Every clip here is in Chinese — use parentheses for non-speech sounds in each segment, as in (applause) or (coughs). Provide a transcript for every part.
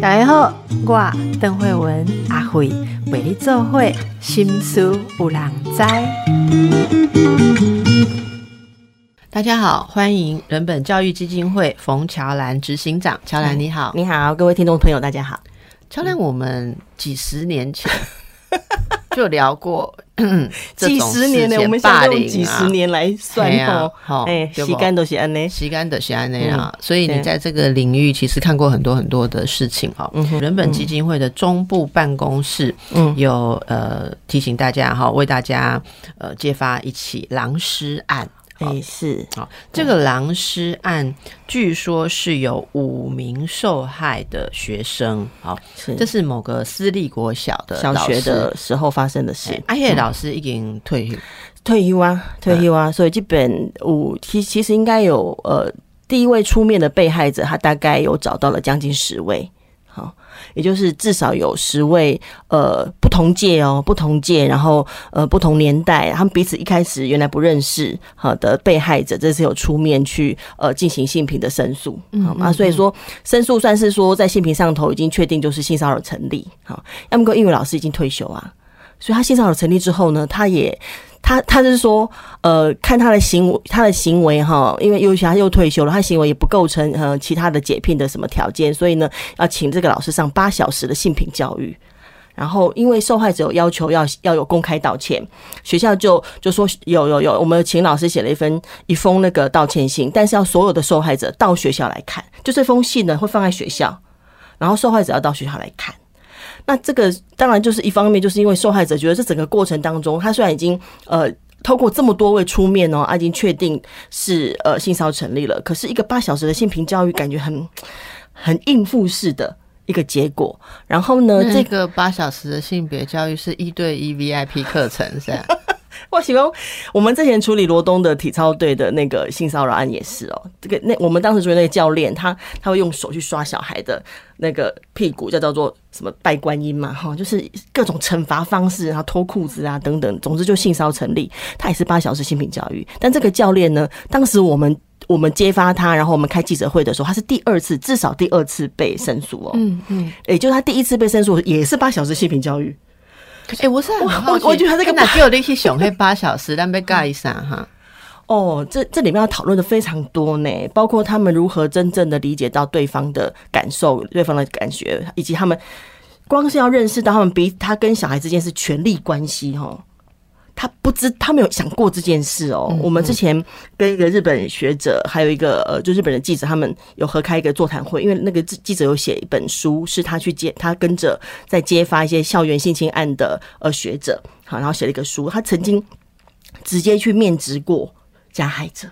大家好，我邓慧文阿慧为你做会心思有人知。大家好，欢迎人本教育基金会冯乔兰执行长，乔兰你好，你好，各位听众朋友，大家好。乔兰，我们几十年前 (laughs) 就聊过。(laughs) 几十年呢，我们现在用几十年来算哦。好，哎，洗干都是安内，洗干都是安内啊。所以你在这个领域其实看过很多很多的事情哈。人本基金会的中部办公室有呃提醒大家哈，为大家呃揭发一起狼尸案。哎，是。好，这个狼尸案据说是有五名受害的学生，好，这是某个私立国小的小学的时候发生的事。阿叶老师已经退休，退休啊，退休啊，所以基本五其其实应该有呃，第一位出面的被害者，他大概有找到了将近十位。好，也就是至少有十位，呃，不同届哦，不同届，然后呃，不同年代，他们彼此一开始原来不认识，好的被害者，这次有出面去呃进行性平的申诉，好吗？所以说申诉算是说在性平上头已经确定就是性骚扰成立，好，要么个英语老师已经退休啊，所以他性骚扰成立之后呢，他也。他他是说，呃，看他的行为，他的行为哈，因为尤其他又退休了，他行为也不构成呃其他的解聘的什么条件，所以呢，要请这个老师上八小时的性平教育。然后，因为受害者有要求要要有公开道歉，学校就就说有有有，我们请老师写了一封一封那个道歉信，但是要所有的受害者到学校来看，就这封信呢会放在学校，然后受害者要到学校来看。那这个当然就是一方面，就是因为受害者觉得这整个过程当中，他虽然已经呃透过这么多位出面哦，已经确定是呃性骚成立了，可是一个八小时的性平教育，感觉很很应付式的一个结果。然后呢，这个八小时的性别教育是一对一 VIP 课程，是？(laughs) 我喜欢我们之前处理罗东的体操队的那个性骚扰案也是哦，这个那我们当时处理那个教练，他他会用手去刷小孩的那个屁股，叫叫做什么拜观音嘛，哈，就是各种惩罚方式，然后脱裤子啊等等，总之就性骚成立，他也是八小时性平教育。但这个教练呢，当时我们我们揭发他，然后我们开记者会的时候，他是第二次，至少第二次被申诉哦，嗯嗯，也就是他第一次被申诉也是八小时性平教育。哎，我是我我觉得这个哪给我那些熊黑八小时，但被盖一下哈。哦，这这里面要讨论的非常多呢，包括他们如何真正的理解到对方的感受、对方的感觉，以及他们光是要认识到他们比他跟小孩之间是权力关系哈。他不知，他没有想过这件事哦。我们之前跟一个日本学者，还有一个呃，就日本的记者，他们有合开一个座谈会。因为那个记者有写一本书，是他去接，他跟着在揭发一些校园性侵案的呃学者，好，然后写了一个书。他曾经直接去面质过加害者，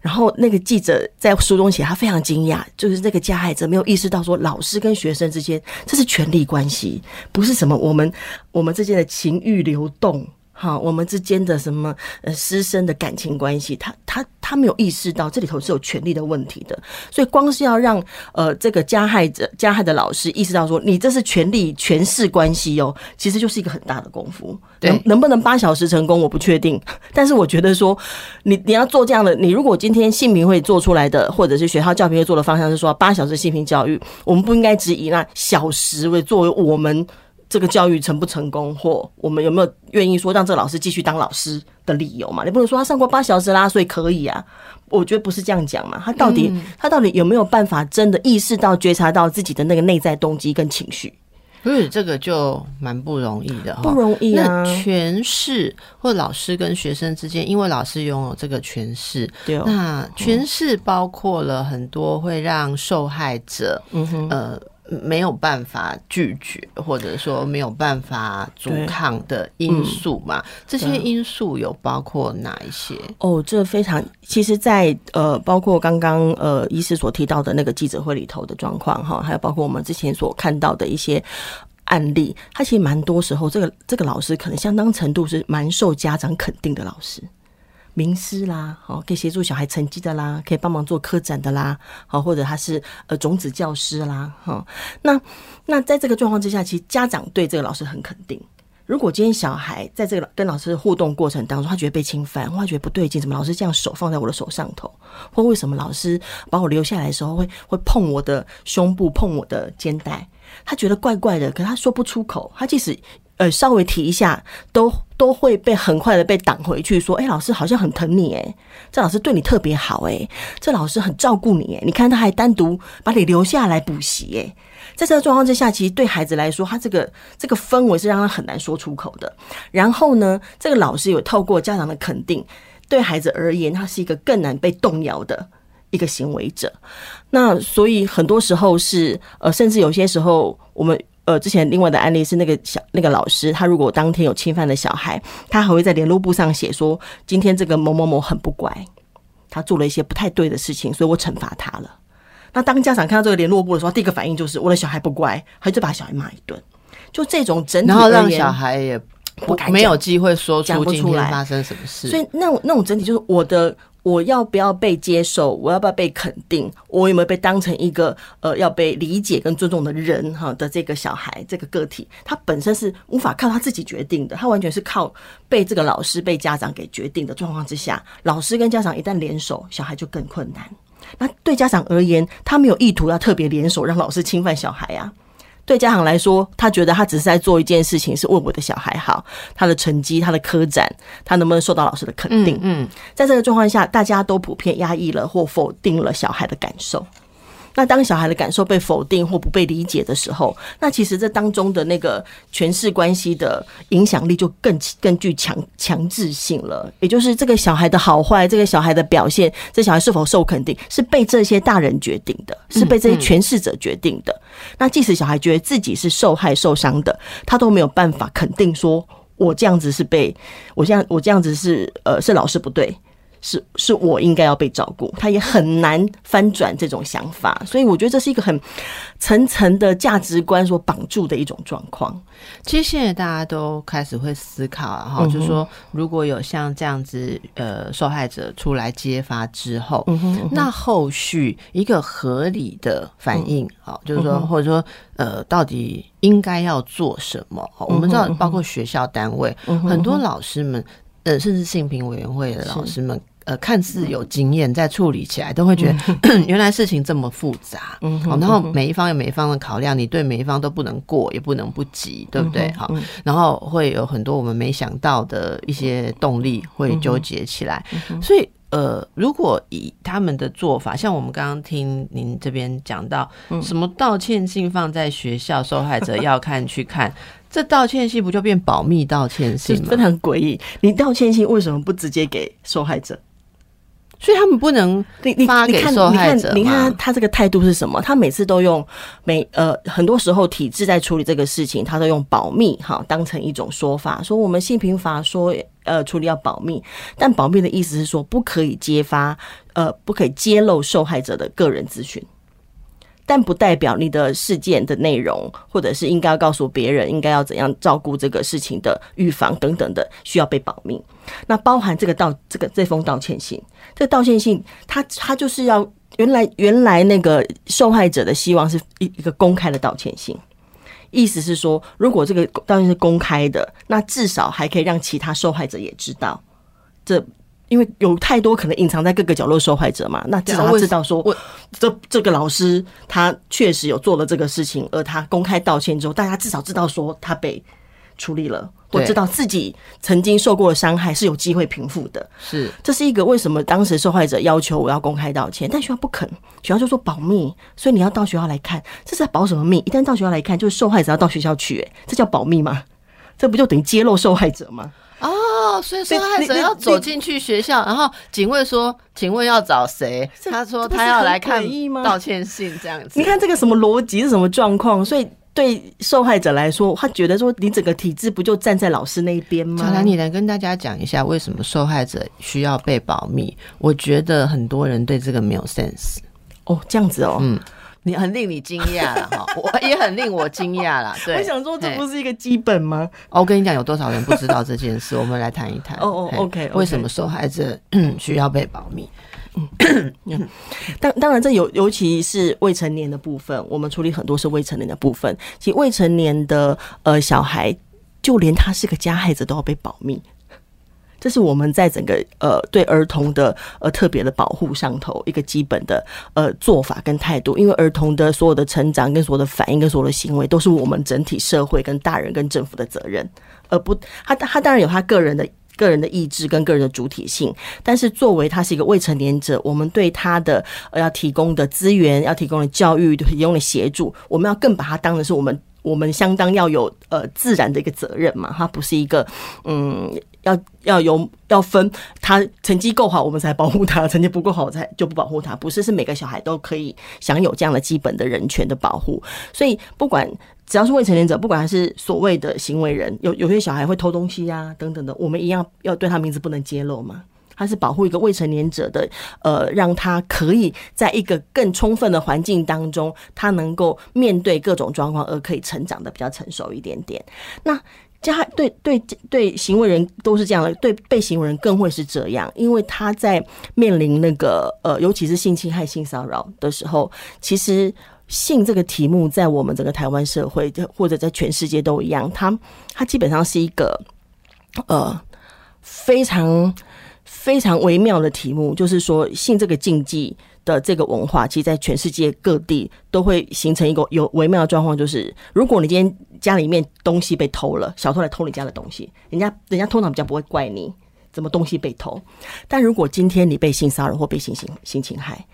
然后那个记者在书中写，他非常惊讶，就是那个加害者没有意识到说，老师跟学生之间这是权力关系，不是什么我们我们之间的情欲流动。好，我们之间的什么呃师生的感情关系，他他他没有意识到这里头是有权利的问题的，所以光是要让呃这个加害者加害的老师意识到说你这是权力权势关系哦，其实就是一个很大的功夫。能能不能八小时成功，我不确定，但是我觉得说你你要做这样的，你如果今天性平会做出来的，或者是学校教评会做的方向是说八小时性平教育，我们不应该只以那小时为作为我们。这个教育成不成功，或我们有没有愿意说让这个老师继续当老师的理由嘛？你不能说他上过八小时啦，所以可以啊。我觉得不是这样讲嘛。他到底他到底有没有办法真的意识到、觉察到自己的那个内在动机跟情绪？所以这个就蛮不容易的，不容易啊。诠释或老师跟学生之间，因为老师拥有这个诠释，对，那诠释包括了很多会让受害者，嗯哼，呃。没有办法拒绝，或者说没有办法阻抗的因素嘛？这些因素有包括哪一些？哦，这非常，其实，在呃，包括刚刚呃，医师所提到的那个记者会里头的状况哈，还有包括我们之前所看到的一些案例，他其实蛮多时候，这个这个老师可能相当程度是蛮受家长肯定的老师。名师啦，好，可以协助小孩成绩的啦，可以帮忙做科展的啦，好，或者他是呃种子教师啦，哈，那那在这个状况之下，其实家长对这个老师很肯定。如果今天小孩在这个跟老师互动过程当中，他觉得被侵犯，或他觉得不对劲，怎么老师这样手放在我的手上头，或为什么老师把我留下来的时候会会碰我的胸部、碰我的肩带，他觉得怪怪的，可他说不出口。他即使呃稍微提一下，都都会被很快的被挡回去，说：“哎，老师好像很疼你，哎，这老师对你特别好，哎，这老师很照顾你，哎，你看他还单独把你留下来补习，哎。”在这个状况之下，其实对孩子来说，他这个这个氛围是让他很难说出口的。然后呢，这个老师有透过家长的肯定，对孩子而言，他是一个更难被动摇的一个行为者。那所以很多时候是呃，甚至有些时候，我们呃之前另外的案例是那个小那个老师，他如果当天有侵犯的小孩，他还会在联络簿上写说，今天这个某某某很不乖，他做了一些不太对的事情，所以我惩罚他了。那当家长看到这个联络簿的时候，第一个反应就是我的小孩不乖，他就把小孩骂一顿。就这种整体，然后让小孩也不敢没有机会说出今天发生什么事。所以那种那种整体就是我的，我要不要被接受？我要不要被肯定？我有没有被当成一个呃要被理解跟尊重的人？哈的这个小孩这个个体，他本身是无法靠他自己决定的，他完全是靠被这个老师、被家长给决定的状况之下，老师跟家长一旦联手，小孩就更困难。那对家长而言，他没有意图要特别联手让老师侵犯小孩啊。对家长来说，他觉得他只是在做一件事情，是为我的小孩好，他的成绩、他的科展，他能不能受到老师的肯定？嗯，在这个状况下，大家都普遍压抑了或否定了小孩的感受。那当小孩的感受被否定或不被理解的时候，那其实这当中的那个权势关系的影响力就更更具强强制性了。也就是这个小孩的好坏，这个小孩的表现，这小孩是否受肯定，是被这些大人决定的，是被这些权势者决定的。那即使小孩觉得自己是受害受伤的，他都没有办法肯定说，我这样子是被我这样我这样子是呃是老师不对。是是我应该要被照顾，他也很难翻转这种想法，所以我觉得这是一个很层层的价值观所绑住的一种状况。其实现在大家都开始会思考，然后就是说，如果有像这样子呃受害者出来揭发之后，那后续一个合理的反应，好，就是说或者说呃到底应该要做什么？我们知道，包括学校单位很多老师们，呃，甚至性平委员会的老师们。呃，看似有经验，在处理起来都会觉得 (clears throat) 原来事情这么复杂，嗯，好，然后每一方有每一方的考量，你对每一方都不能过，也不能不急，对不对？好，然后会有很多我们没想到的一些动力会纠结起来，所以呃，如果以他们的做法，像我们刚刚听您这边讲到，什么道歉信放在学校，受害者要看去看。(laughs) 这道歉信不就变保密道歉信吗？非常诡异。你道歉信为什么不直接给受害者？所以他们不能发给受害者。你看他这个态度是什么？他每次都用每呃，很多时候体制在处理这个事情，他都用保密哈当成一种说法，说我们性平法说呃处理要保密，但保密的意思是说不可以揭发呃不可以揭露受害者的个人资讯。但不代表你的事件的内容，或者是应该要告诉别人，应该要怎样照顾这个事情的预防等等的，需要被保密。那包含这个道这个这封道歉信，这道歉信，他他就是要原来原来那个受害者的希望是一一个公开的道歉信，意思是说，如果这个道歉是公开的，那至少还可以让其他受害者也知道这。因为有太多可能隐藏在各个角落受害者嘛，那至少他知道说，这这个老师他确实有做了这个事情，而他公开道歉之后，大家至少知道说他被处理了，或知道自己曾经受过的伤害是有机会平复的。是，这是一个为什么当时受害者要求我要公开道歉，但学校不肯，学校就说保密，所以你要到学校来看，这是在保什么密？一旦到学校来看，就是受害者要到学校去，哎，这叫保密吗？这不就等于揭露受害者吗？哦，所以受害者要走进去学校，然后警卫说：“请问要找谁？”他说：“他要来看道歉信这样子。”你看这个什么逻辑是什么状况？所以对受害者来说，他觉得说：“你整个体制不就站在老师那一边吗？”小兰，你来跟大家讲一下，为什么受害者需要被保密？我觉得很多人对这个没有 sense。哦，这样子哦，嗯。你很令你惊讶了哈，(laughs) 我也很令我惊讶了。对，我想说，这不是一个基本吗？哦我跟你讲，有多少人不知道这件事？我们来谈一谈。(laughs) 哦哦，OK。为什么受害者 (coughs) 需要被保密？嗯，(coughs) 当当然，这尤尤其是未成年的部分，我们处理很多是未成年的部分。其实未成年的呃小孩，就连他是个加害者都要被保密。这是我们在整个呃对儿童的呃特别的保护上头一个基本的呃做法跟态度，因为儿童的所有的成长跟所有的反应跟所有的行为，都是我们整体社会跟大人跟政府的责任，而不他他当然有他个人的个人的意志跟个人的主体性，但是作为他是一个未成年者，我们对他的呃要提供的资源、要提供的教育、提供的协助，我们要更把他当成是我们我们相当要有呃自然的一个责任嘛，他不是一个嗯。要要有要分，他成绩够好，我们才保护他；成绩不够好，才就不保护他。不是，是每个小孩都可以享有这样的基本的人权的保护。所以，不管只要是未成年者，不管他是所谓的行为人，有有些小孩会偷东西呀等等的，我们一样要对他名字不能揭露嘛。他是保护一个未成年者的，呃，让他可以在一个更充分的环境当中，他能够面对各种状况，而可以成长的比较成熟一点点。那。加对对对行为人都是这样的，对被行为人更会是这样，因为他在面临那个呃，尤其是性侵害、性骚扰的时候，其实性这个题目在我们整个台湾社会，或者在全世界都一样，它它基本上是一个呃非常非常微妙的题目，就是说性这个禁忌的这个文化，其实，在全世界各地都会形成一个有微妙的状况，就是如果你今天。家里面东西被偷了，小偷来偷你家的东西，人家人家通常比较不会怪你，怎么东西被偷？但如果今天你被性骚扰或被性侵性侵害，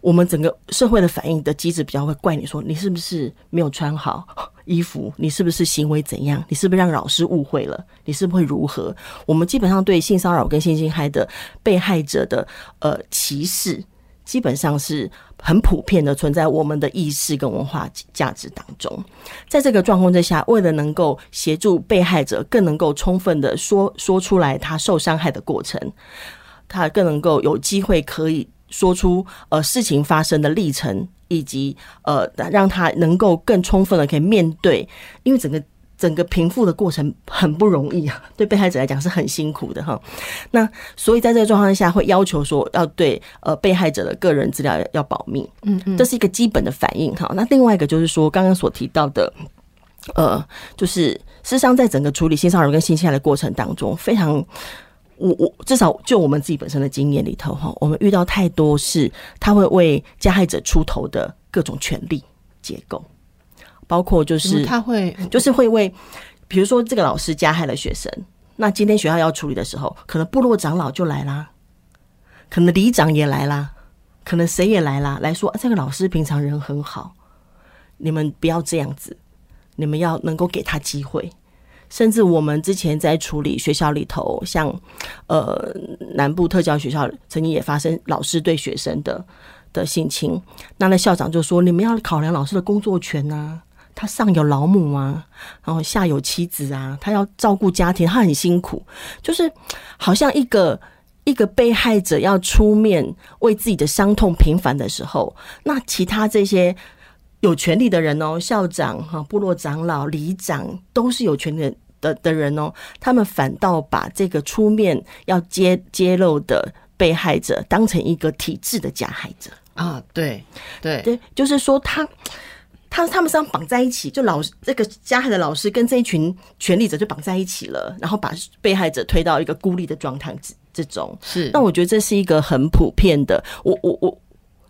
我们整个社会的反应的机制比较会怪你说你是不是没有穿好衣服，你是不是行为怎样，你是不是让老师误会了，你是不是会如何？我们基本上对性骚扰跟性侵害的被害者的呃歧视。基本上是很普遍的存在我们的意识跟文化价值当中，在这个状况之下，为了能够协助被害者更能够充分的说说出来他受伤害的过程，他更能够有机会可以说出呃事情发生的历程，以及呃让他能够更充分的可以面对，因为整个。整个平复的过程很不容易啊，(laughs) 对被害者来讲是很辛苦的哈。那所以在这个状况下，会要求说要对呃被害者的个人资料要保密，嗯嗯，这是一个基本的反应哈。那另外一个就是说，刚刚所提到的，呃，就是事实上在整个处理性骚扰跟性侵害的过程当中，非常我我至少就我们自己本身的经验里头哈，我们遇到太多是他会为加害者出头的各种权利结构。包括就是他会，就是会为，比如说这个老师加害了学生，那今天学校要处理的时候，可能部落长老就来啦，可能里长也来啦，可能谁也来啦，来说这个老师平常人很好，你们不要这样子，你们要能够给他机会。甚至我们之前在处理学校里头，像呃南部特教学校曾经也发生老师对学生的的性侵，那那校长就说你们要考量老师的工作权呐。他上有老母啊，然后下有妻子啊，他要照顾家庭，他很辛苦。就是好像一个一个被害者要出面为自己的伤痛平反的时候，那其他这些有权利的人哦，校长哈、部落长老、里长都是有权利的的人哦，他们反倒把这个出面要揭揭露的被害者当成一个体制的加害者啊，对对对，就是说他。他他们是绑在一起，就老这个加害的老师跟这一群权力者就绑在一起了，然后把被害者推到一个孤立的状态，这这种是。那我觉得这是一个很普遍的，我我我。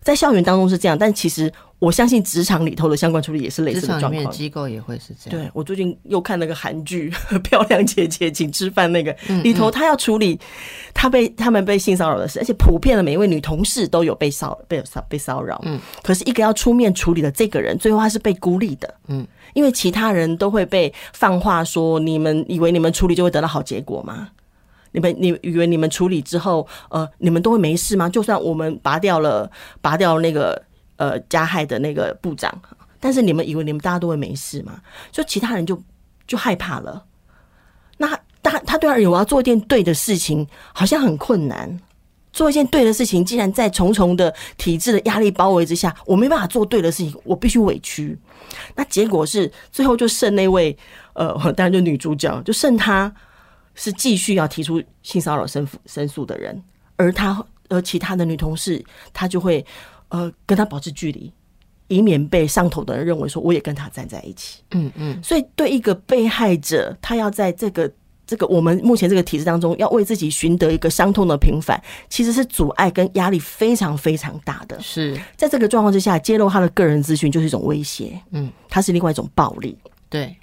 在校园当中是这样，但其实我相信职场里头的相关处理也是类似的状况。机构也会是这样。对我最近又看那个韩剧《(laughs) 漂亮姐姐请吃饭》，那个里头他要处理他被他们被性骚扰的事，而且普遍的每一位女同事都有被骚被骚被骚扰。嗯，可是一个要出面处理的这个人，最后他是被孤立的。嗯，因为其他人都会被放话说：“你们以为你们处理就会得到好结果吗？”你们你以为你们处理之后，呃，你们都会没事吗？就算我们拔掉了拔掉了那个呃加害的那个部长，但是你们以为你们大家都会没事吗？就其他人就就害怕了。那他他对而言，我要做一件对的事情，好像很困难。做一件对的事情，既然在重重的体制的压力包围之下，我没办法做对的事情，我必须委屈。那结果是最后就剩那位呃，当然就女主角，就剩她。是继续要提出性骚扰申申诉的人，而他而其他的女同事，他就会呃跟他保持距离，以免被上头的人认为说我也跟他站在一起。嗯嗯，所以对一个被害者，他要在这个这个我们目前这个体制当中，要为自己寻得一个伤痛的平反，其实是阻碍跟压力非常非常大的。是在这个状况之下，揭露他的个人资讯就是一种威胁，嗯，它是另外一种暴力。对，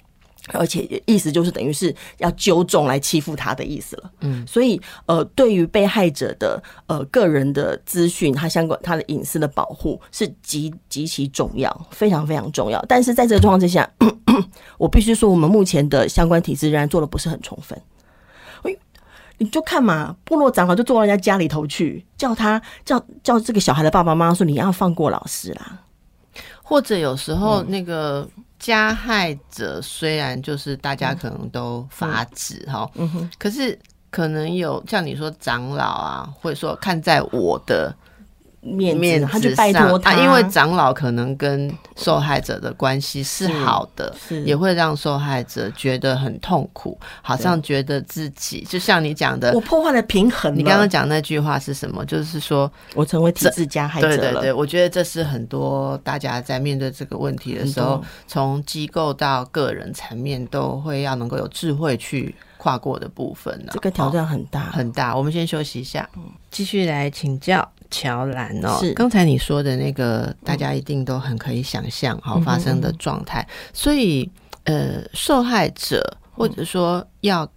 而且意思就是等于是要纠众来欺负他的意思了。嗯，所以呃，对于被害者的呃个人的资讯，他相关他的隐私的保护是极极其重要，非常非常重要。但是在这个状况之下，(clears throat) 我必须说，我们目前的相关体制仍然做的不是很充分。哎，你就看嘛，部落长老就坐到人家家里头去，叫他叫叫这个小孩的爸爸妈妈说：“你要放过老师啦。或者有时候那个加害者虽然就是大家可能都法指哈，嗯哼，可是可能有像你说长老啊，或者说看在我的面子面子他就拜托他，上啊因为长老可能跟受害者的关系是是好的，是也会让受害者觉得很痛苦，好像觉得自己就像你讲的我，破坏了平衡了。你刚刚讲那句话是什么？就是说，我成为体制加害者了。对对对，我觉得这是很多大家在面对这个问题的时候，从机构到个人层面，都会要能够有智慧去跨过的部分呢、这个挑哦战很大，很大。我们先休息一下，继续来请教乔兰哦。是刚才你说的那个，大家一定都很可以想象哈、嗯发生的状态。所以，呃，受害者或者说要。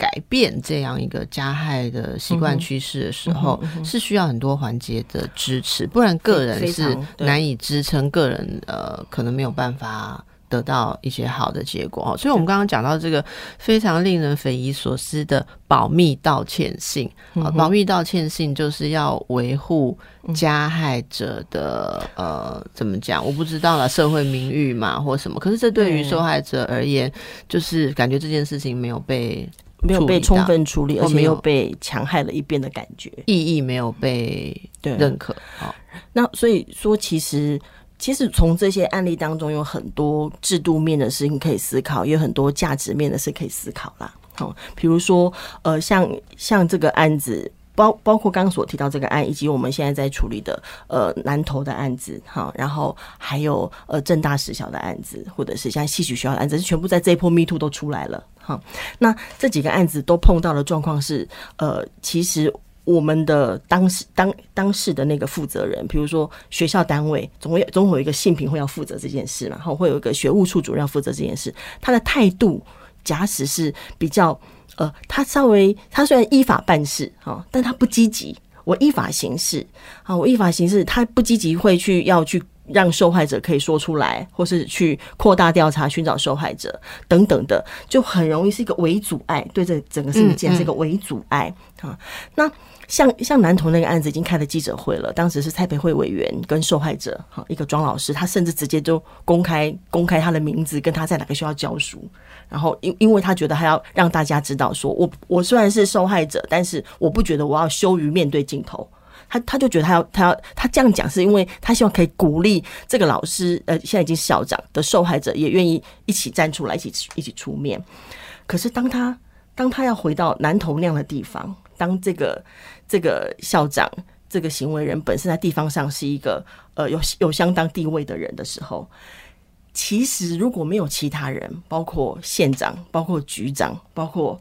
改变这样一个加害的习惯趋势的时候，嗯嗯是需要很多环节的支持，不然个人是难以支撑，个人呃可能没有办法得到一些好的结果哦。所以，我们刚刚讲到这个非常令人匪夷所思的保密道歉信啊，保密道歉信就是要维护加害者的呃怎么讲？我不知道了，社会名誉嘛，或什么。可是这对于受害者而言，就是感觉这件事情没有被没有被充分处理，而且哦没有又被强害了一遍的感觉。意义没有被对认可。好，那所以说，其实其实从这些案例当中，有很多制度面的事情可以思考，也有很多价值面的事可以思考啦。好，比如说，呃，像像这个案子。包包括刚刚所提到这个案，以及我们现在在处理的呃南投的案子，哈，然后还有呃正大实小的案子，或者是像戏曲学校的案子，全部在这一波 Me Too 都出来了，哈。那这几个案子都碰到的状况是，呃，其实我们的当事当当事的那个负责人，比如说学校单位，总会总会有一个信评会要负责这件事嘛，然后会有一个学务处主任要负责这件事，他的态度假使是比较呃，他稍微他虽然依法办事哈，但他不积极。我依法行事啊，我依法行事，他不积极会去要去让受害者可以说出来，或是去扩大调查、寻找受害者等等的，就很容易是一个伪阻碍，对这整个事件是一个伪阻碍啊。那像像男童那个案子已经开了记者会了，当时是蔡培慧委员跟受害者哈一个庄老师，他甚至直接就公开公开他的名字，跟他在哪个学校教书，然后因因为他觉得他要让大家知道说，我我虽然是受害者，但是我不觉得我要羞于面对镜头。他他就觉得他要他要他这样讲，是因为他希望可以鼓励这个老师，呃，现在已经校长的受害者也愿意一起站出来，一起一起出面。可是当他当他要回到南投那样的地方，当这个这个校长这个行为人本身在地方上是一个呃有有相当地位的人的时候，其实如果没有其他人，包括县长、包括局长、包括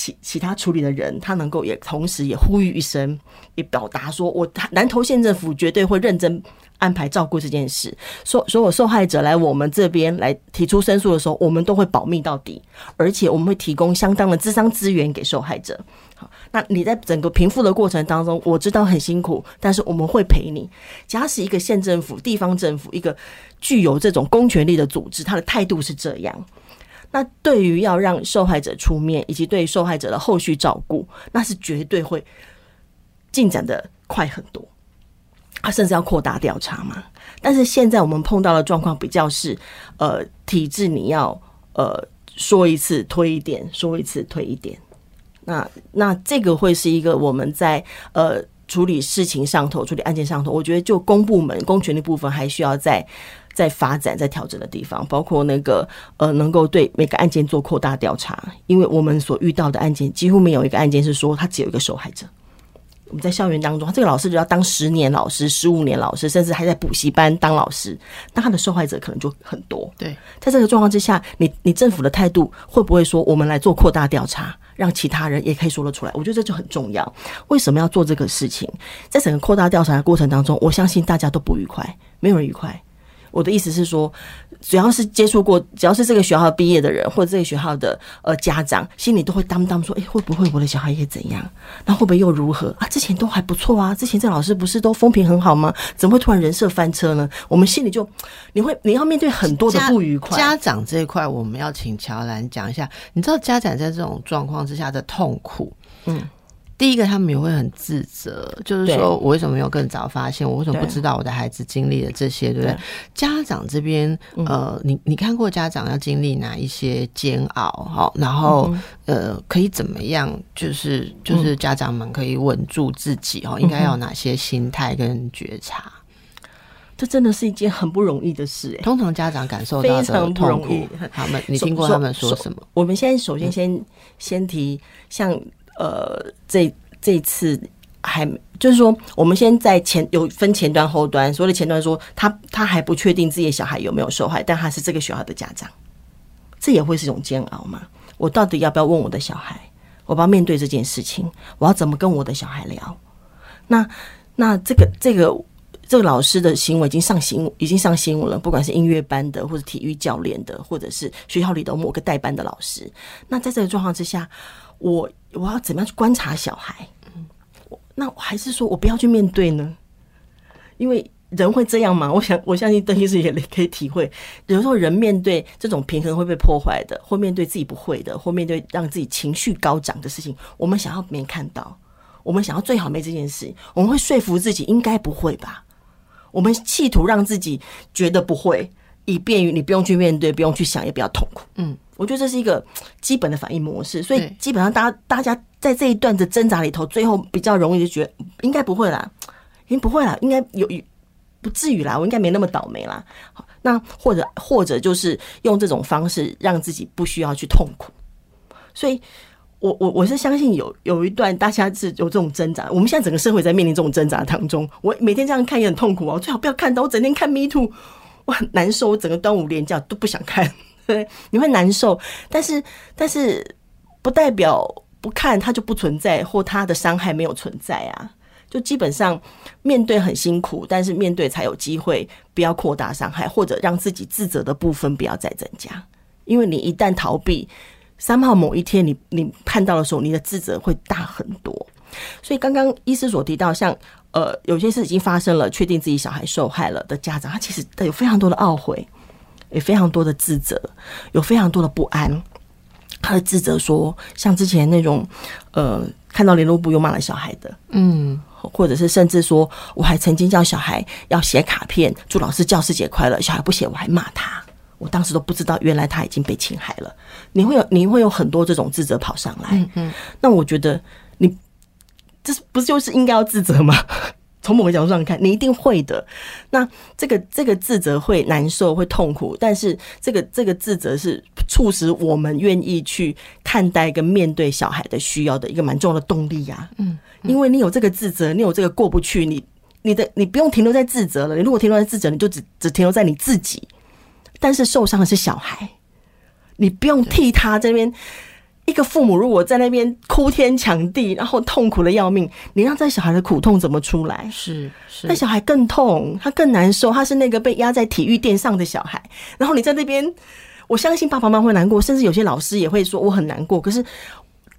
其其他处理的人，他能够也同时也呼吁一声，也表达说，我南投县政府绝对会认真安排照顾这件事。所所有受害者来我们这边来提出申诉的时候，我们都会保密到底，而且我们会提供相当的智商资源给受害者。好，那你在整个平复的过程当中，我知道很辛苦，但是我们会陪你。假使一个县政府、地方政府，一个具有这种公权力的组织，他的态度是这样。那对于要让受害者出面，以及对受害者的后续照顾，那是绝对会进展的快很多。他甚至要扩大调查嘛。但是现在我们碰到的状况比较是，呃，体制你要呃说一次推一点，说一次推一点。那那这个会是一个我们在呃处理事情上头、处理案件上头，我觉得就公部门公权力部分还需要在。在发展、在调整的地方，包括那个呃，能够对每个案件做扩大调查，因为我们所遇到的案件几乎没有一个案件是说他只有一个受害者，我们在校园当中，这个老师就要当十年老师、十五年老师，甚至还在补习班当老师，那他的受害者可能就很多。对，在这个状况之下，你你政府的态度会不会说，我们来做扩大调查，让其他人也可以说得出来？我觉得这就很重要。为什么要做这个事情？在整个扩大调查的过程当中，我相信大家都不愉快，没有人愉快。我的意思是说，只要是接触过，只要是这个学校毕业的人，或者这个学校的呃家长，心里都会当当说：哎，会不会我的小孩也怎样？那会不会又如何啊？之前都还不错啊，之前这老师不是都风评很好吗？怎么会突然人设翻车呢？我们心里就你会你要面对很多的不愉快。家长这一块，我们要请乔兰讲一下。你知道家长在这种状况之下的痛苦，嗯。第一个，他们也会很自责，就是说我为什么没有更早发现？我为什么不知道我的孩子经历了这些？对不对？家长这边，呃，你你看过家长要经历哪一些煎熬？哈，然后呃，可以怎么样？就是就是家长们可以稳住自己哦，应该要哪些心态跟觉察？这真的是一件很不容易的事。通常家长感受到的痛苦，他们你听过他们说什么？我们现在首先先先提像。呃，这这次还就是说，我们先在前有分前端后端，所谓的前端说他他还不确定自己的小孩有没有受害，但他是这个学校的家长，这也会是一种煎熬嘛？我到底要不要问我的小孩？我要面对这件事情，我要怎么跟我的小孩聊？那那这个这个这个老师的行为已经上新已经上新闻了，不管是音乐班的，或者体育教练的，或者是学校里的某个代班的老师，那在这个状况之下。我我要怎么样去观察小孩？那我还是说我不要去面对呢？因为人会这样嘛？我想我相信邓医师也可以体会，有时候人面对这种平衡会被破坏的，或面对自己不会的，或面对让自己情绪高涨的事情，我们想要没看到，我们想要最好没这件事，我们会说服自己应该不会吧？我们企图让自己觉得不会，以便于你不用去面对，不用去想，也比较痛苦。嗯。我觉得这是一个 (tsk) 基本的反应模式，所以基本上大家大家在这一段的挣扎里头，最后比较容易就觉得 (tsk) 应该不会啦，(tsk) 应该不会啦，应该有不至于啦，我应该没那么倒霉啦。那或者或者就是用这种方式让自己不需要去痛苦。所以，我我我是相信有有一段大家是有这种挣扎，我们现在整个社会在面临这种挣扎当中。我每天这样看也很痛苦啊，我最好不要看到，我整天看 Me Too，我很难受，我整个端午连假都不想看。对，你会难受，但是但是不代表不看它就不存在，或它的伤害没有存在啊。就基本上面对很辛苦，但是面对才有机会，不要扩大伤害，或者让自己自责的部分不要再增加。因为你一旦逃避，三号某一天你你看到的时候，你的自责会大很多。所以刚刚医师所提到，像呃有些事已经发生了，确定自己小孩受害了的家长，他其实有非常多的懊悔。也非常多的自责，有非常多的不安。他的自责说，像之前那种，呃，看到联络部又骂了小孩的，嗯，或者是甚至说，我还曾经叫小孩要写卡片，祝老师教师节快乐，小孩不写，我还骂他。我当时都不知道，原来他已经被侵害了。你会有，你会有很多这种自责跑上来。嗯嗯，那我觉得你这不就是应该要自责吗？(laughs) 从某个角度上看，你一定会的。那这个这个自责会难受，会痛苦，但是这个这个自责是促使我们愿意去看待跟面对小孩的需要的一个蛮重要的动力呀。嗯，因为你有这个自责，你有这个过不去，你你的你不用停留在自责了。你如果停留在自责，你就只只停留在你自己，但是受伤的是小孩，你不用替他这边。一个父母如果在那边哭天抢地，然后痛苦的要命，你让这小孩的苦痛怎么出来？是是，那小孩更痛，他更难受，他是那个被压在体育垫上的小孩。然后你在那边，我相信爸爸妈妈会难过，甚至有些老师也会说我很难过。可是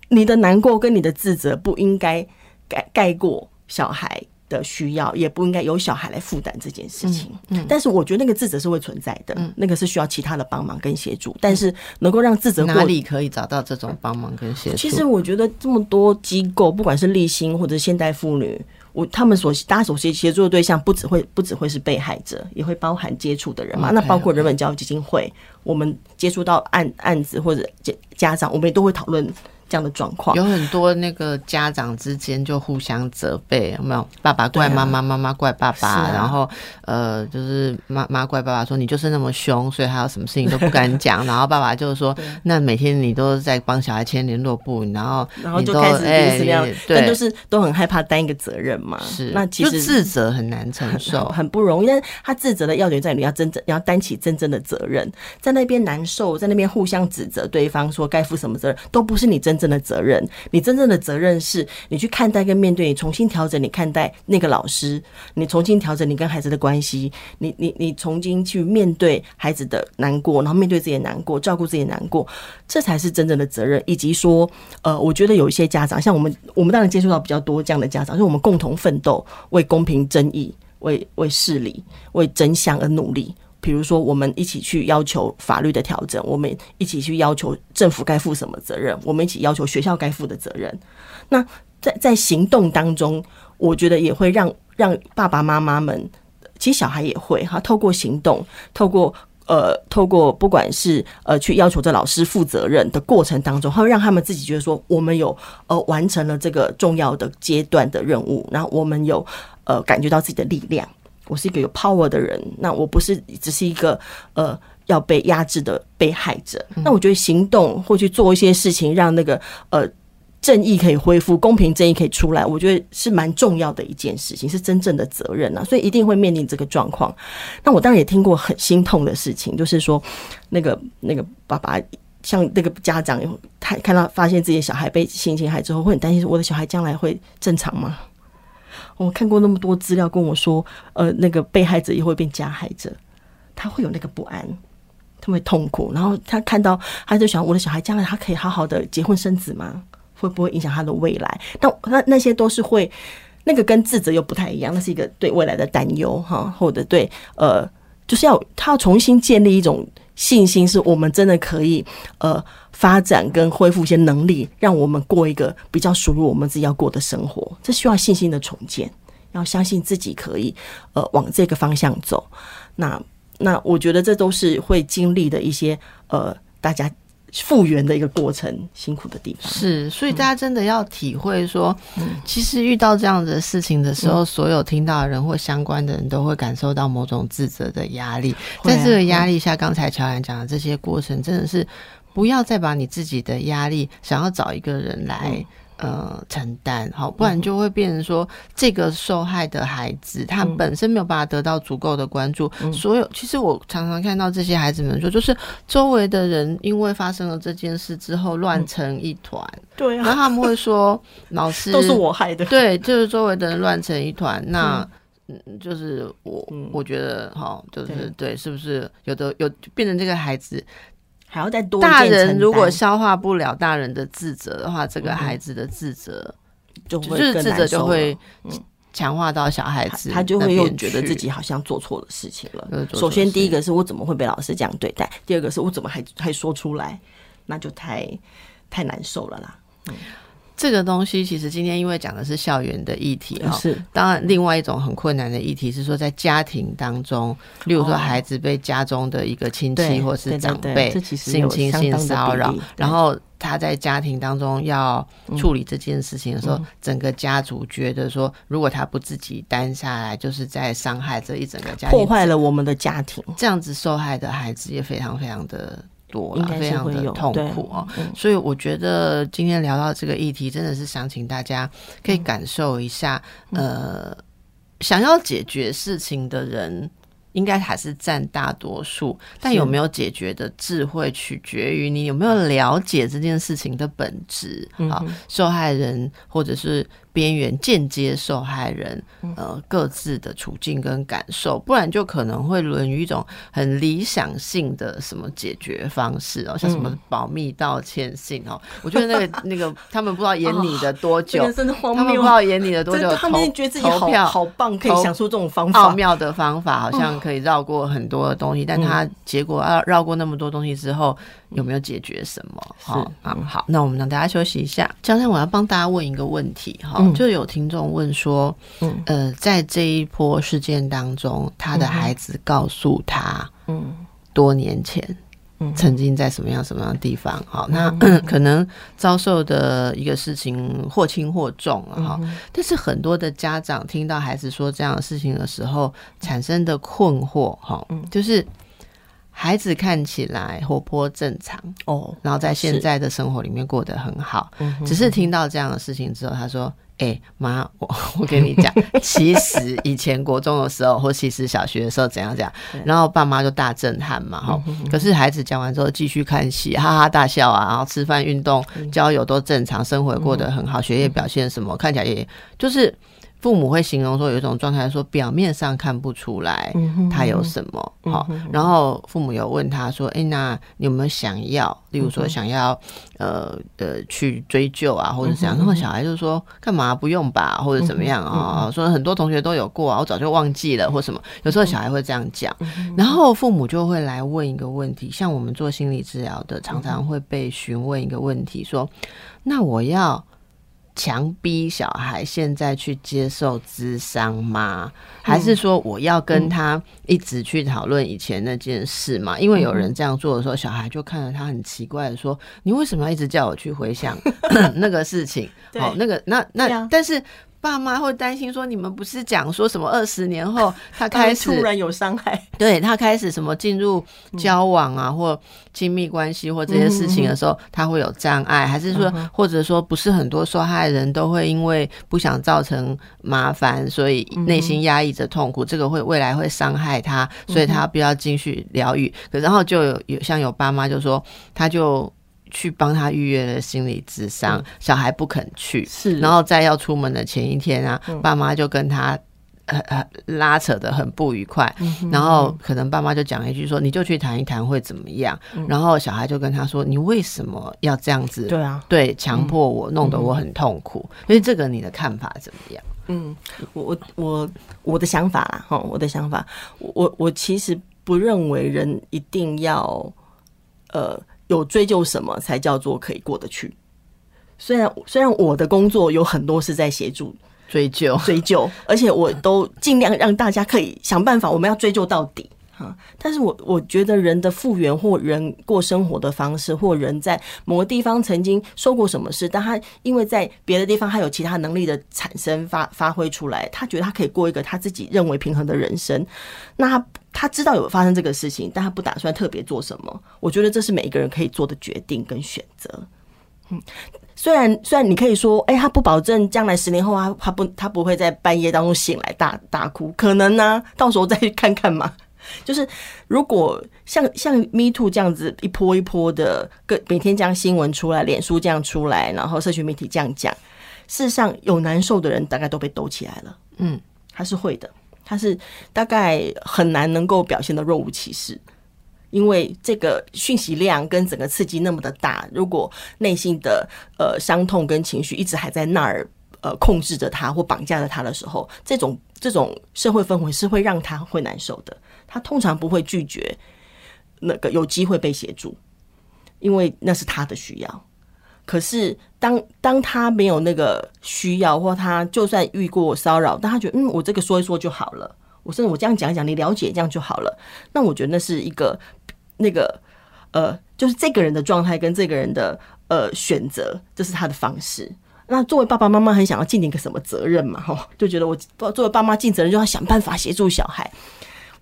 你的难过跟你的自责不应该盖盖过小孩。的需要也不应该由小孩来负担这件事情，嗯，但是我觉得那个自责是会存在的，嗯，那个是需要其他的帮忙跟协助，但是能够让自责哪里可以找到这种帮忙跟协助？其实我觉得这么多机构，不管是立新或者现代妇女，我他们所大家所协协助的对象，不只会不只会是被害者，也会包含接触的人嘛。那包括人本教育基金会，我们接触到案案子或者家家长，我们也都会讨论。这样的状况。有很多那个家长之间就互相责备，有没有？爸爸怪妈妈，妈妈怪爸爸，然后呃，就是妈妈怪爸爸说你就是那么凶，所以他有什么事情都不敢讲。(laughs) 然后爸爸就是说，那每天你都在帮小孩签联络簿，然后然后就开始哎，但就是都很害怕担一个责任嘛。是，那其实自责很难承受，很不容易。但他自责的要点在你要真正要担起真正的责任，在那边难受，在那边互相指责对方说该负什么责任，都不是你真正的责任。你真正的责任是你去看待跟面对，你重新调整你看待那个老师，你重新调整你跟孩子的关系，你你你重新去面对孩子的难过，然后面对自己的难过，照顾自己的难过，这才是真正的责任。以及说，呃，我觉得有一些家长，像我们，我们当然接触到比较多这样的家长，就我们共同奋斗为公平正义。为为事理、为真相而努力。比如说，我们一起去要求法律的调整，我们一起去要求政府该负什么责任，我们一起要求学校该负的责任。那在在行动当中，我觉得也会让让爸爸妈妈们，其实小孩也会哈，透过行动，透过。呃，透过不管是呃去要求这老师负责任的过程当中，会让他们自己觉得说，我们有呃完成了这个重要的阶段的任务，然后我们有呃感觉到自己的力量，我是一个有 power 的人，那我不是只是一个呃要被压制的被害者，那我觉得行动或去做一些事情，让那个呃。正义可以恢复，公平正义可以出来，我觉得是蛮重要的一件事情，是真正的责任啊，所以一定会面临这个状况。那我当然也听过很心痛的事情，就是说，那个那个爸爸，像那个家长，他看到发现自己的小孩被性侵害之后，会很担心，我的小孩将来会正常吗？我看过那么多资料，跟我说，呃，那个被害者也会变加害者，他会有那个不安，他会痛苦，然后他看到，他就想，我的小孩将来他可以好好的结婚生子吗？会不会影响他的未来？那那那些都是会，那个跟自责又不太一样，那是一个对未来的担忧哈，或者对呃，就是要他要重新建立一种信心，是我们真的可以呃发展跟恢复一些能力，让我们过一个比较属于我们自己要过的生活。这需要信心的重建，要相信自己可以呃往这个方向走。那那我觉得这都是会经历的一些呃大家。复原的一个过程，辛苦的地方是，所以大家真的要体会说，其实遇到这样的事情的时候，所有听到的人或相关的人都会感受到某种自责的压力。在这个压力下，刚才乔然讲的这些过程，真的是不要再把你自己的压力想要找一个人来。呃，承担好，不然就会变成说，这个受害的孩子他本身没有办法得到足够的关注。所有其实我常常看到这些孩子们说，就是周围的人因为发生了这件事之后乱成一团。对啊，然后他们会说，老师 (laughs) 都是我害的。对，就是周围的人乱成一团。那嗯，就是我我觉得哈，就是对，是不是有的有变成这个孩子？还要再多大人如果消化不了大人的自责的话，这个孩子的自责就就是自责就会强化到小孩子，他就会又觉得自己好像做错了事情了。首先，第一个是我怎么会被老师这样对待？第二个是我怎么还还说出来？那就太太难受了啦。嗯。这个东西其实今天因为讲的是校园的议题哈，是。当然另外一种很困难的议题是说在家庭当中，例如说孩子被家中的一个亲戚或是长辈性侵性骚扰，然后他在家庭当中要处理这件事情的时候，整个家族觉得说，如果他不自己担下来，就是在伤害这一整个家庭，破坏了我们的家庭，这样子受害的孩子也非常非常的。多了，非常的痛苦哦。所以我觉得今天聊到这个议题，真的是想请大家可以感受一下，呃，想要解决事情的人。应该还是占大多数，但有没有解决的智慧，取决于你有没有了解这件事情的本质。好，受害人或者是边缘间接受害人，呃，各自的处境跟感受，不然就可能会沦于一种很理想性的什么解决方式哦，像什么保密道歉信哦。我觉得那个那个他们不知道演你的多久，(laughs) 真的荒谬。他们不知道演你的多久，他们觉得自己好好棒，可以想出这种方法，奥妙的方法，好像。可以绕过很多的东西，但他结果绕绕过那么多东西之后，有没有解决什么？好啊，好，那我们让大家休息一下。江山我要帮大家问一个问题，哈，就有听众问说，嗯呃，在这一波事件当中，他的孩子告诉他，嗯，多年前，曾经在什么样什么样的地方，好，那可能遭受的一个事情或轻或重了哈。但是很多的家长听到孩子说这样的事情的时候，产生的困惑哈，就是孩子看起来活泼正常哦，然后在现在的生活里面过得很好，只是听到这样的事情之后，他说。哎妈，我 (laughs) 我跟你讲，其实以前国中的时候，或其实小学的时候怎样怎样，然后爸妈就大震撼嘛，哈。可是孩子讲完之后，继续看戏，哈哈大笑啊，然后吃饭、运动、交友都正常，生活过得很好，学业表现什么看起来也就是。父母会形容说有一种状态，说表面上看不出来他有什么好，然后父母有问他说：“哎，那你有没有想要？例如说想要呃呃去追究啊，或者怎样？”然后小孩就说：“干嘛不用吧，或者怎么样啊？”说很多同学都有过啊，我早就忘记了或什么。有时候小孩会这样讲，然后父母就会来问一个问题，像我们做心理治疗的，常常会被询问一个问题，说：“那我要？”强逼小孩现在去接受智商吗？还是说我要跟他一直去讨论以前那件事嘛？因为有人这样做的时候，小孩就看着他很奇怪的说：“你为什么要一直叫我去回想 (laughs) 那个事情？”好，那个那那，但是。爸妈会担心说：“你们不是讲说什么二十年后 (laughs) 他开始突然有伤害，对他开始什么进入交往啊，或亲密关系或这些事情的时候，他会有障碍，还是说，或者说不是很多受害人都会因为不想造成麻烦，所以内心压抑着痛苦，这个会未来会伤害他，所以他不要继续疗愈。可然后就有有像有爸妈就说，他就。”去帮他预约了心理智商，小孩不肯去，是，然后在要出门的前一天啊，爸妈就跟他呃呃拉扯的很不愉快，然后可能爸妈就讲一句说，你就去谈一谈会怎么样，然后小孩就跟他说，你为什么要这样子？对啊，对，强迫我，弄得我很痛苦，所以这个你的看法怎么样？嗯，我我我我的想法啦，哈，我的想法，我我其实不认为人一定要呃。有追究什么才叫做可以过得去？虽然虽然我的工作有很多是在协助追究追究，而且我都尽量让大家可以想办法，我们要追究到底哈。但是我我觉得人的复原或人过生活的方式，或人在某个地方曾经受过什么事，但他因为在别的地方他有其他能力的产生发发挥出来，他觉得他可以过一个他自己认为平衡的人生，那他。他知道有发生这个事情，但他不打算特别做什么。我觉得这是每一个人可以做的决定跟选择。嗯，虽然虽然你可以说，哎，他不保证将来十年后啊，他不他不会在半夜当中醒来大大哭，可能呢，到时候再去看看嘛。就是如果像像 Me Too 这样子一波一波的，各每天将新闻出来，脸书这样出来，然后社群媒体这样讲，事实上有难受的人大概都被抖起来了。嗯，他是会的。他是大概很难能够表现的若无其事，因为这个讯息量跟整个刺激那么的大，如果内心的呃伤痛跟情绪一直还在那儿呃控制着他或绑架着他的时候，这种这种社会氛围是会让他会难受的。他通常不会拒绝那个有机会被协助，因为那是他的需要。可是，当当他没有那个需要，或他就算遇过骚扰，但他觉得嗯，我这个说一说就好了，我甚至我这样讲一讲，你了解这样就好了。那我觉得那是一个那个呃，就是这个人的状态跟这个人的呃选择，这是他的方式。那作为爸爸妈妈，很想要尽点个什么责任嘛？哈，就觉得我作为爸妈尽责任，就要想办法协助小孩。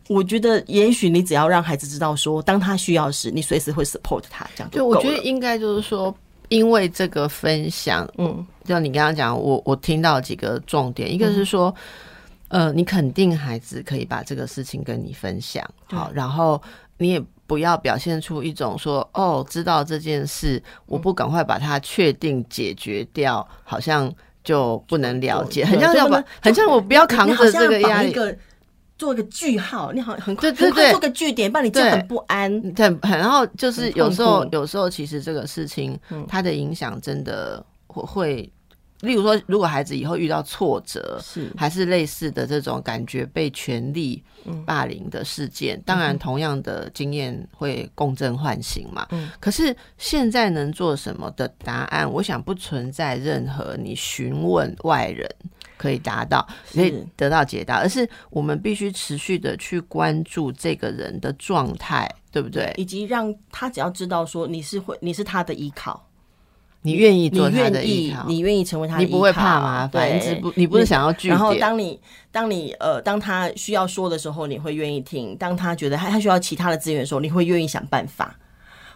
我觉得，也许你只要让孩子知道，说当他需要时，你随时会 support 他，这样就我觉得应该就是说。因为这个分享，嗯，就你刚刚讲，我我听到几个重点，一个是说，呃，你肯定孩子可以把这个事情跟你分享，好，然后你也不要表现出一种说，哦，知道这件事，我不赶快把它确定解决掉，好像就不能了解，很像要把，很像我不要扛着这个压力。做个句号，你好，很快很快做个句点，不然你就很不安。对，然后就是有时候，有时候其实这个事情，它的影响真的会会。例如说，如果孩子以后遇到挫折，是。还是类似的这种感觉被权力霸凌的事件，当然同样的经验会共振唤醒嘛。嗯，可是现在能做什么的答案，我想不存在任何你询问外人可以达到，可以得到解答，而是我们必须持续的去关注这个人的状态对不对？以及让他只要知道说你是会，你是他的依靠，你愿意做你他的愿意依靠，，你愿意成为他的依靠，你不会怕麻烦，你只不你不是想要拒绝然后，当你当你呃当他需要说的时候，你会愿意听；当他觉得他他需要其他的资源的时候，你会愿意想办法。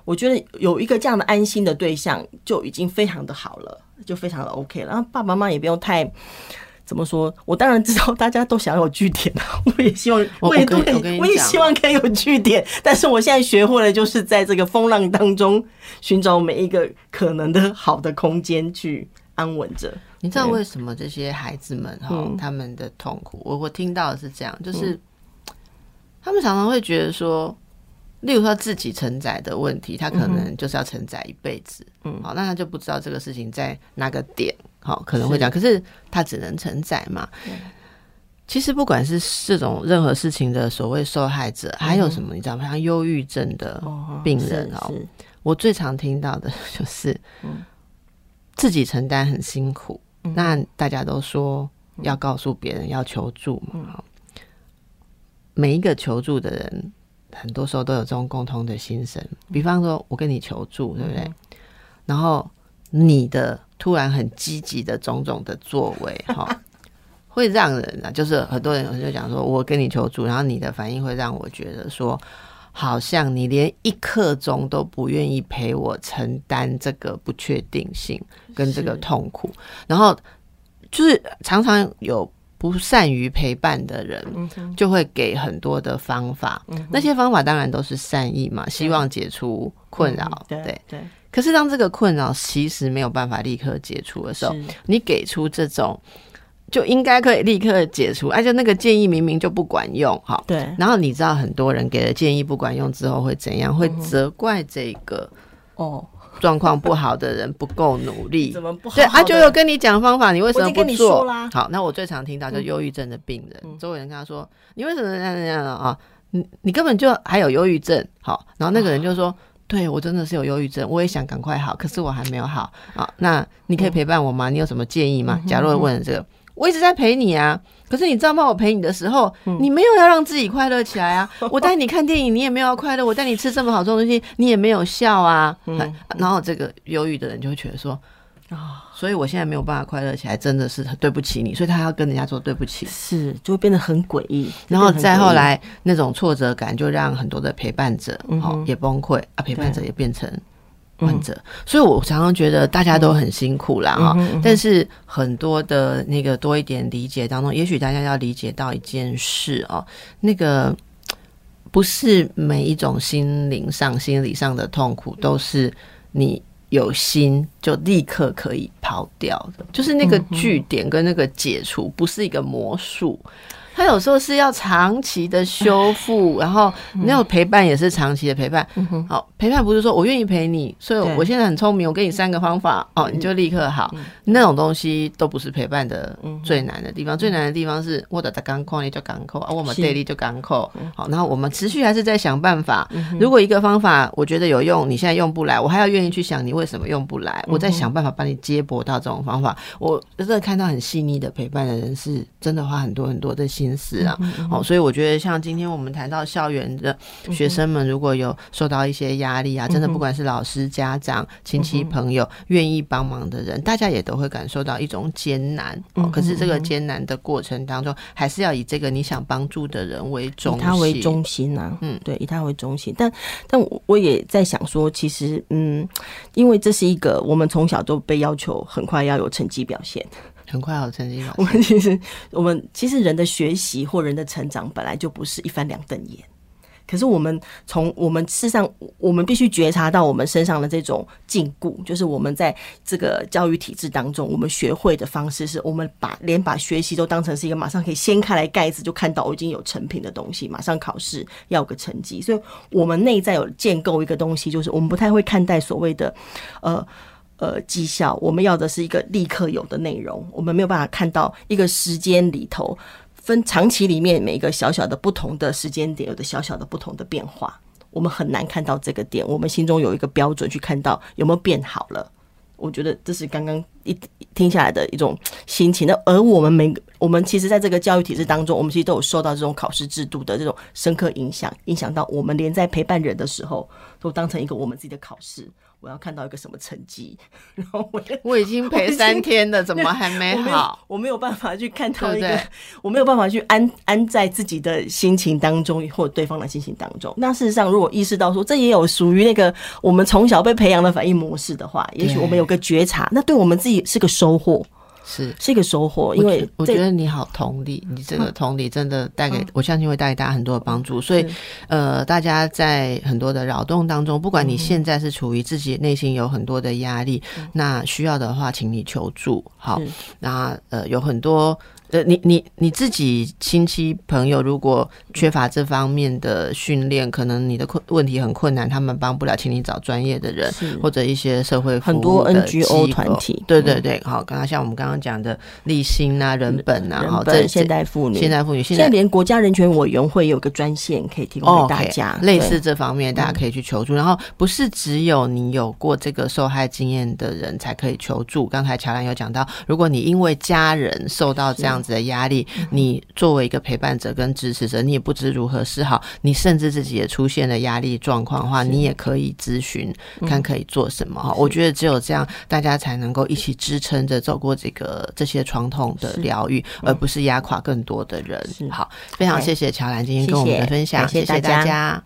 我觉得有一个这样的安心的对象就已经非常的好了，就非常的 OK 了。然后爸爸妈妈也不用太怎么说，我当然知道大家都想要有据点啊，(laughs) 我也希望，我我跟对我也希望可以有据点。但是我现在学会了，就是在这个风浪当中寻找每一个可能的好的空间去安稳着。你知道为什么这些孩子们哈、嗯他们的痛苦？我我听到的是这样，就是、他们常常会觉得说，例如说自己承载的问题，他可能就是要承载一辈子，嗯，好，那他就不知道这个事情在哪个点，好，可能会这样，可是他只能承载嘛。其实不管是这种任何事情的所谓受害者，还有什么你知道吗？像忧郁症的病人哦，我最常听到的 (laughs) 就是，自己承担很辛苦，那大家都说要告诉别人，要求助嘛。好每一个求助的人，很多时候都有这种共同的心声。比方说，我跟你求助，对不对？然后你的突然很积极的种种的作为，哈，(laughs) 会让人啊，就是很多人就讲说，我跟你求助，然后你的反应会让我觉得说，好像你连一刻钟都不愿意陪我承担这个不确定性跟这个痛苦，然后就是常常有不善于陪伴的人，就会给很多的方法，那些方法当然都是善意嘛，希望解除困扰，嗯对对。可是当这个困扰其实没有办法立刻解除的时候，你给出这种就应该可以立刻解除，而且那个建议明明就不管用，哈。对。然后你知道很多人给了建议不管用之后会怎样？会责怪这个哦，状况不好的人不够努力怎。么不好对，啊，好地就有跟你讲方法，你为什么不做啦？好，那我最常听到就忧郁症的病人，周围人跟他说：“你为什么这样这样啊？你你根本就还有忧郁症。”好，然后那个人就说：“对我真的是有忧郁症，我也想赶快好，可是我还没有好啊。那你可以陪伴我吗？你有什么建议吗？”假如问这个，我一直在陪你啊。可是你知道吗？我陪你的时候，你没有要让自己快乐起来啊！(laughs) 我带你看电影，你也没有要快乐；我带你吃这么好吃的东西，你也没有笑啊。然后这个忧郁的人就会觉得说，啊，所以我现在没有办法快乐起来，真的是对不起你，所以他要跟人家说对不起。是就会变得很诡异，然后再后来那种挫折感，就让很多的陪伴者哦也崩溃啊，陪伴者也变成患者。所以我常常觉得大家都很辛苦啦哈，但是很多的那个多一点理解当中，也许大家要理解到一件事哦，那个不是每一种心灵上、心理上的痛苦都是你。有心就立刻可以抛掉的，就是那个据点跟那个解除，不是一个魔术。它有时候是要长期的修复，然后那种陪伴也是长期的陪伴。好，陪伴不是说我愿意陪你，所以我现在很聪明，我给你三个方法，哦，你就立刻好。那种东西都不是陪伴的最难的地方，最难的地方是我的刚扣你就刚扣啊，我们是 daily 就刚扣。好，然后我们持续还是在想办法。如果一个方法我觉得有用，你现在用不来，我还要愿意去想你为什么用不来，我在想办法帮你接驳到这种方法。我真的看到很细腻的陪伴的人，是真的花很多很多的心思啊。哦，所以我觉得像今天我们谈到校园的学生们，如果有受到一些压力啊，真的不管是老师、家长、亲戚、朋友愿意帮忙的人，大家也都会感受到一种艰难。哦，可是这个艰难的过程当中，还是要以这个你想帮助的人为中心，以他为中心啊、嗯嗯，对，以他为中心。但但我我也在想说，其实嗯，因为这是一个我们从小都被要求很快要有成绩表现，很快好成绩表 (laughs) 我们其实我们其实人的学习或人的成长本来就不是一翻两瞪眼。可是我们从我们事实上，我们必须觉察到我们身上的这种禁锢，就是我们在这个教育体制当中，我们学会的方式是我们把连把学习都当成是一个马上可以掀开来盖子就看到我已经有成品的东西，马上考试要个成绩，所以我们内在有建构一个东西，就是我们不太会看待所谓的呃。呃，绩效我们要的是一个立刻有的内容，我们没有办法看到一个时间里头分长期里面每一个小小的不同的时间点，有的小小的不同的变化，我们很难看到这个点。我们心中有一个标准去看到有没有变好了。我觉得这是刚刚一听下来的一种心情。那而我们每我们其实在这个教育体制当中，我们其实都有受到这种考试制度的这种深刻影响，影响到我们连在陪伴人的时候，都当成一个我们自己的考试。我要看到一个什么成绩，然后我我已经陪三天了，怎么还没好？我没有办法去看到一个，我没有办法去安安在自己的心情当中，或对方的心情当中。那事实上，如果意识到说这也有属于那个我们从小被培养的反应模式的话，也许我们有个觉察，那对我们自己是个收获。是是一个收获，因为我觉得你好同理，你这个同理真的带给我相信会带给大家很多的帮助。所以，呃，大家在很多的扰动当中，不管你现在是处于自己内心有很多的压力，那需要的话，请你求助。好，那呃，有很多。呃，你你你自己亲戚朋友如果缺乏这方面的训练，可能你的困问题很困难，他们帮不了，请你找专业的人或者一些社会很多 NGO 团体。对对对，好，刚刚像我们刚刚讲的立新啊、人本啊，好，这现代妇女、现代妇女，现在连国家人权委员会有个专线可以提供给大家，类似这方面大家可以去求助。然后不是只有你有过这个受害经验的人才可以求助。刚才乔兰有讲到，如果你因为家人受到这样。的压力，你作为一个陪伴者跟支持者，你也不知如何是好。你甚至自己也出现了压力状况的话，你也可以咨询，看可以做什么哈。我觉得只有这样，大家才能够一起支撑着走过这个这些传统的疗愈，而不是压垮更多的人。好，非常谢谢乔兰今天跟我们的分享，谢谢大家。